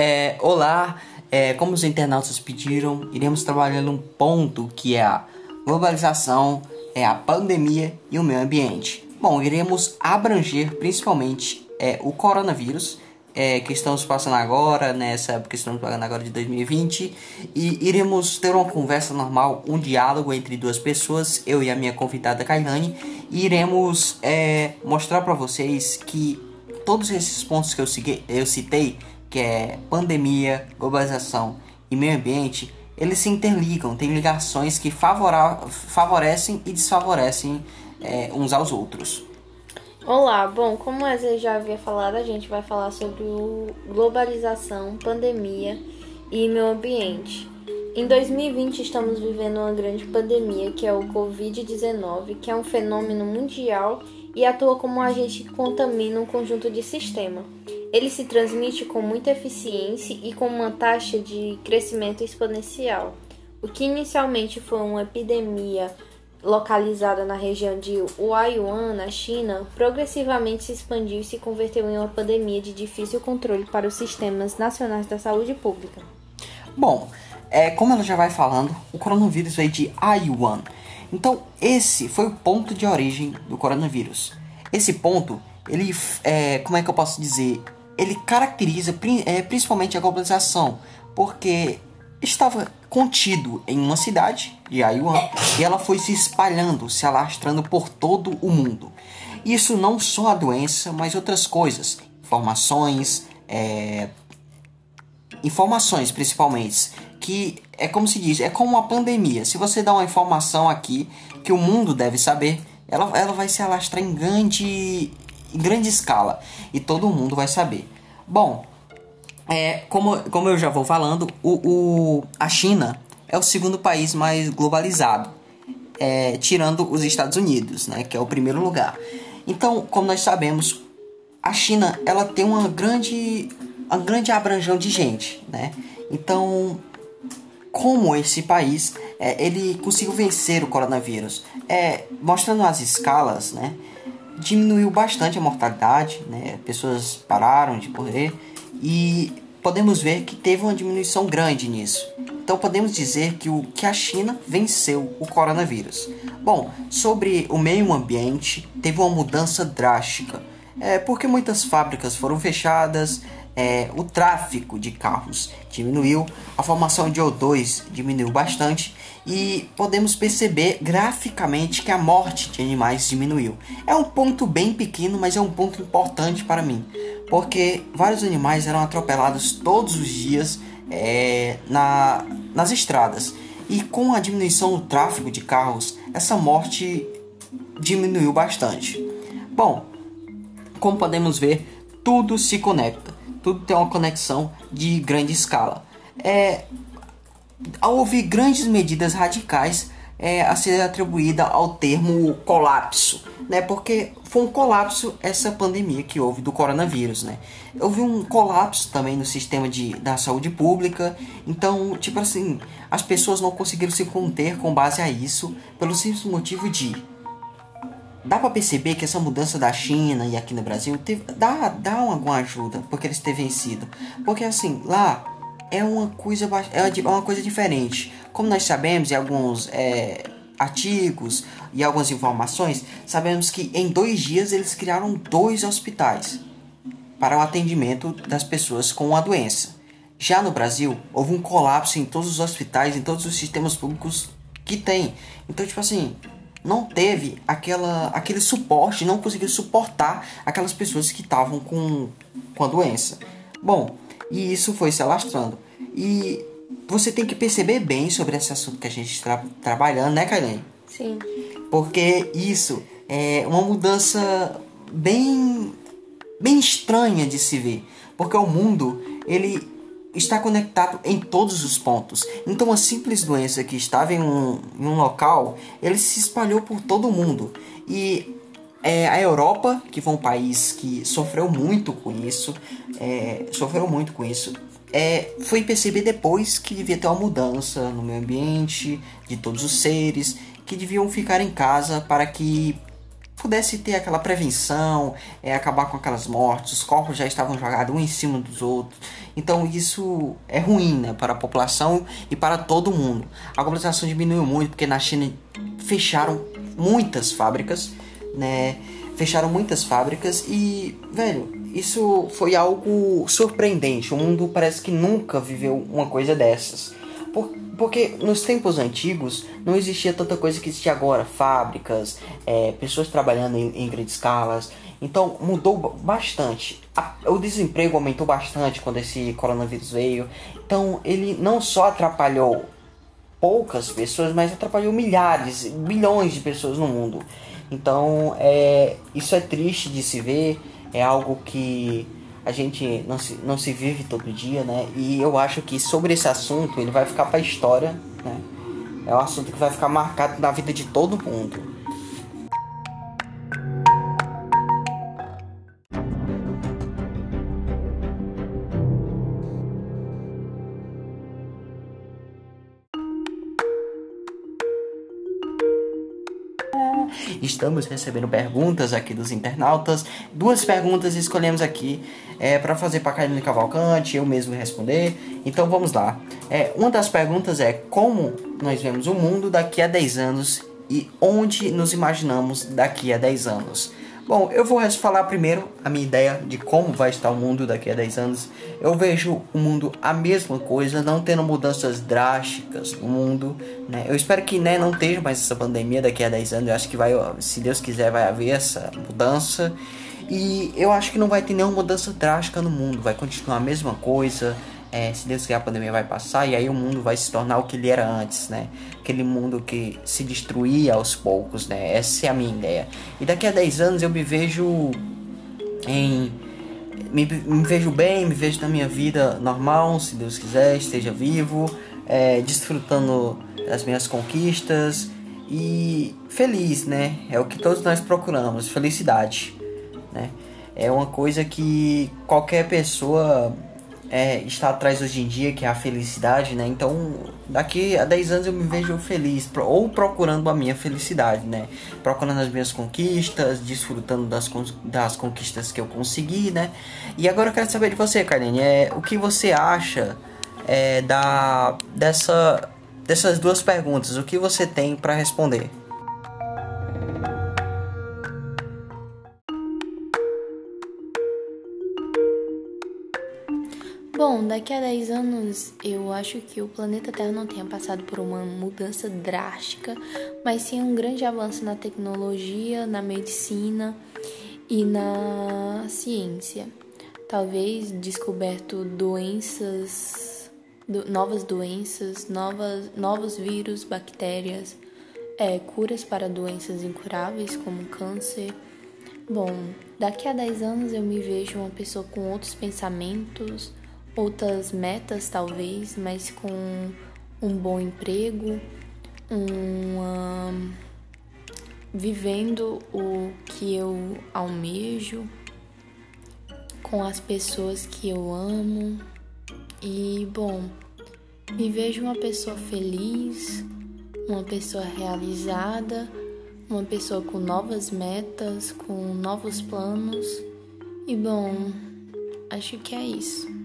É, olá, é, como os internautas pediram, iremos trabalhar num ponto que é a globalização, é a pandemia e o meio ambiente. Bom, iremos abranger principalmente é, o coronavírus, é, que estamos passando agora, nessa época que estamos passando agora de 2020, e iremos ter uma conversa normal, um diálogo entre duas pessoas, eu e a minha convidada Kailane, e iremos é, mostrar para vocês que todos esses pontos que eu, eu citei que é pandemia, globalização e meio ambiente, eles se interligam, tem ligações que favorecem e desfavorecem é, uns aos outros. Olá, bom, como a Zé já havia falado, a gente vai falar sobre globalização, pandemia e meio ambiente. Em 2020 estamos vivendo uma grande pandemia que é o Covid-19, que é um fenômeno mundial e atua como um agente que contamina um conjunto de sistema. Ele se transmite com muita eficiência e com uma taxa de crescimento exponencial. O que inicialmente foi uma epidemia localizada na região de Huaiyuan, na China, progressivamente se expandiu e se converteu em uma pandemia de difícil controle para os sistemas nacionais da saúde pública. Bom, é, como ela já vai falando, o coronavírus veio de Huaiyuan. Então, esse foi o ponto de origem do coronavírus. Esse ponto, ele, é, como é que eu posso dizer? ele caracteriza é, principalmente a globalização, porque estava contido em uma cidade de Ayuan e ela foi se espalhando, se alastrando por todo o mundo. Isso não só a doença, mas outras coisas, informações, é, informações principalmente, que é como se diz, é como uma pandemia. Se você dá uma informação aqui que o mundo deve saber, ela, ela vai se alastrar em grande em grande escala e todo mundo vai saber. Bom, é, como, como eu já vou falando, o, o, a China é o segundo país mais globalizado, é, tirando os Estados Unidos, né, que é o primeiro lugar. Então, como nós sabemos, a China ela tem uma grande, uma grande abrangão de gente, né? Então, como esse país é, ele conseguiu vencer o coronavírus, é, mostrando as escalas, né? diminuiu bastante a mortalidade, né? pessoas pararam de correr e podemos ver que teve uma diminuição grande nisso. Então podemos dizer que, o, que a China venceu o coronavírus. Bom, sobre o meio ambiente, teve uma mudança drástica, é, porque muitas fábricas foram fechadas, é, o tráfego de carros diminuiu, a formação de O2 diminuiu bastante e podemos perceber graficamente que a morte de animais diminuiu. É um ponto bem pequeno, mas é um ponto importante para mim, porque vários animais eram atropelados todos os dias é, na, nas estradas. E com a diminuição do tráfego de carros, essa morte diminuiu bastante. Bom, como podemos ver, tudo se conecta, tudo tem uma conexão de grande escala. É, houve grandes medidas radicais é, a ser atribuída ao termo colapso, né? Porque foi um colapso essa pandemia que houve do coronavírus, né? Houve um colapso também no sistema de, da saúde pública, então, tipo assim, as pessoas não conseguiram se conter com base a isso, pelo simples motivo de dá para perceber que essa mudança da China e aqui no Brasil teve, dá, dá alguma ajuda porque eles terem vencido. Porque assim, lá é uma coisa, é uma coisa diferente. Como nós sabemos em alguns é, artigos e algumas informações, sabemos que em dois dias eles criaram dois hospitais para o atendimento das pessoas com a doença. Já no Brasil, houve um colapso em todos os hospitais, em todos os sistemas públicos que tem. Então, tipo assim, não teve aquela, aquele suporte, não conseguiu suportar aquelas pessoas que estavam com, com a doença. Bom, e isso foi se alastrando. E você tem que perceber bem sobre esse assunto que a gente está trabalhando, né, Kailane? Sim. Porque isso é uma mudança bem, bem estranha de se ver. Porque o mundo, ele está conectado em todos os pontos. Então, a simples doença que estava em um, em um local, ele se espalhou por todo o mundo. E é, a Europa, que foi um país que sofreu muito com isso, é, sofreu muito com isso, é, foi perceber depois que devia ter uma mudança no meio ambiente, de todos os seres, que deviam ficar em casa para que pudesse ter aquela prevenção, é, acabar com aquelas mortes, os corpos já estavam jogados um em cima dos outros. Então isso é ruim né, para a população e para todo mundo. A globalização diminuiu muito porque na China fecharam muitas fábricas, né? Fecharam muitas fábricas e, velho, isso foi algo surpreendente. O mundo parece que nunca viveu uma coisa dessas. Por, porque nos tempos antigos não existia tanta coisa que existe agora, fábricas, é, pessoas trabalhando em, em grandes escalas. Então mudou bastante. A, o desemprego aumentou bastante quando esse coronavírus veio. Então ele não só atrapalhou poucas pessoas, mas atrapalhou milhares, bilhões de pessoas no mundo. Então é, isso é triste de se ver, é algo que a gente não se, não se vive todo dia, né? E eu acho que sobre esse assunto ele vai ficar para a história, né? É um assunto que vai ficar marcado na vida de todo mundo. Estamos recebendo perguntas aqui dos internautas. Duas perguntas escolhemos aqui é, para fazer para Karine Cavalcante, eu mesmo responder. Então vamos lá. É, uma das perguntas é como nós vemos o mundo daqui a 10 anos e onde nos imaginamos daqui a 10 anos. Bom, eu vou falar primeiro a minha ideia de como vai estar o mundo daqui a 10 anos. Eu vejo o mundo a mesma coisa, não tendo mudanças drásticas no mundo. Né? Eu espero que né, não tenha mais essa pandemia daqui a 10 anos. Eu acho que vai, se Deus quiser, vai haver essa mudança. E eu acho que não vai ter nenhuma mudança drástica no mundo. Vai continuar a mesma coisa é, se Deus quiser a pandemia vai passar e aí o mundo vai se tornar o que ele era antes, né? Aquele mundo que se destruía aos poucos, né? Essa é a minha ideia. E daqui a 10 anos eu me vejo em me, me vejo bem, me vejo na minha vida normal, se Deus quiser, esteja vivo, é, desfrutando das minhas conquistas e feliz, né? É o que todos nós procuramos, felicidade, né? É uma coisa que qualquer pessoa é, está atrás hoje em dia, que é a felicidade, né? Então, daqui a 10 anos eu me vejo feliz, ou procurando a minha felicidade, né? Procurando as minhas conquistas, desfrutando das, das conquistas que eu consegui, né? E agora eu quero saber de você, Karine, é, o que você acha é, da, dessa, dessas duas perguntas? O que você tem para responder? Bom, daqui a 10 anos eu acho que o planeta Terra não tenha passado por uma mudança drástica, mas sim um grande avanço na tecnologia, na medicina e na ciência. Talvez descoberto doenças, do, novas doenças, novas, novos vírus, bactérias, é, curas para doenças incuráveis como câncer. Bom, daqui a 10 anos eu me vejo uma pessoa com outros pensamentos outras metas talvez, mas com um bom emprego, um, vivendo o que eu almejo, com as pessoas que eu amo e bom, me vejo uma pessoa feliz, uma pessoa realizada, uma pessoa com novas metas, com novos planos e bom, acho que é isso.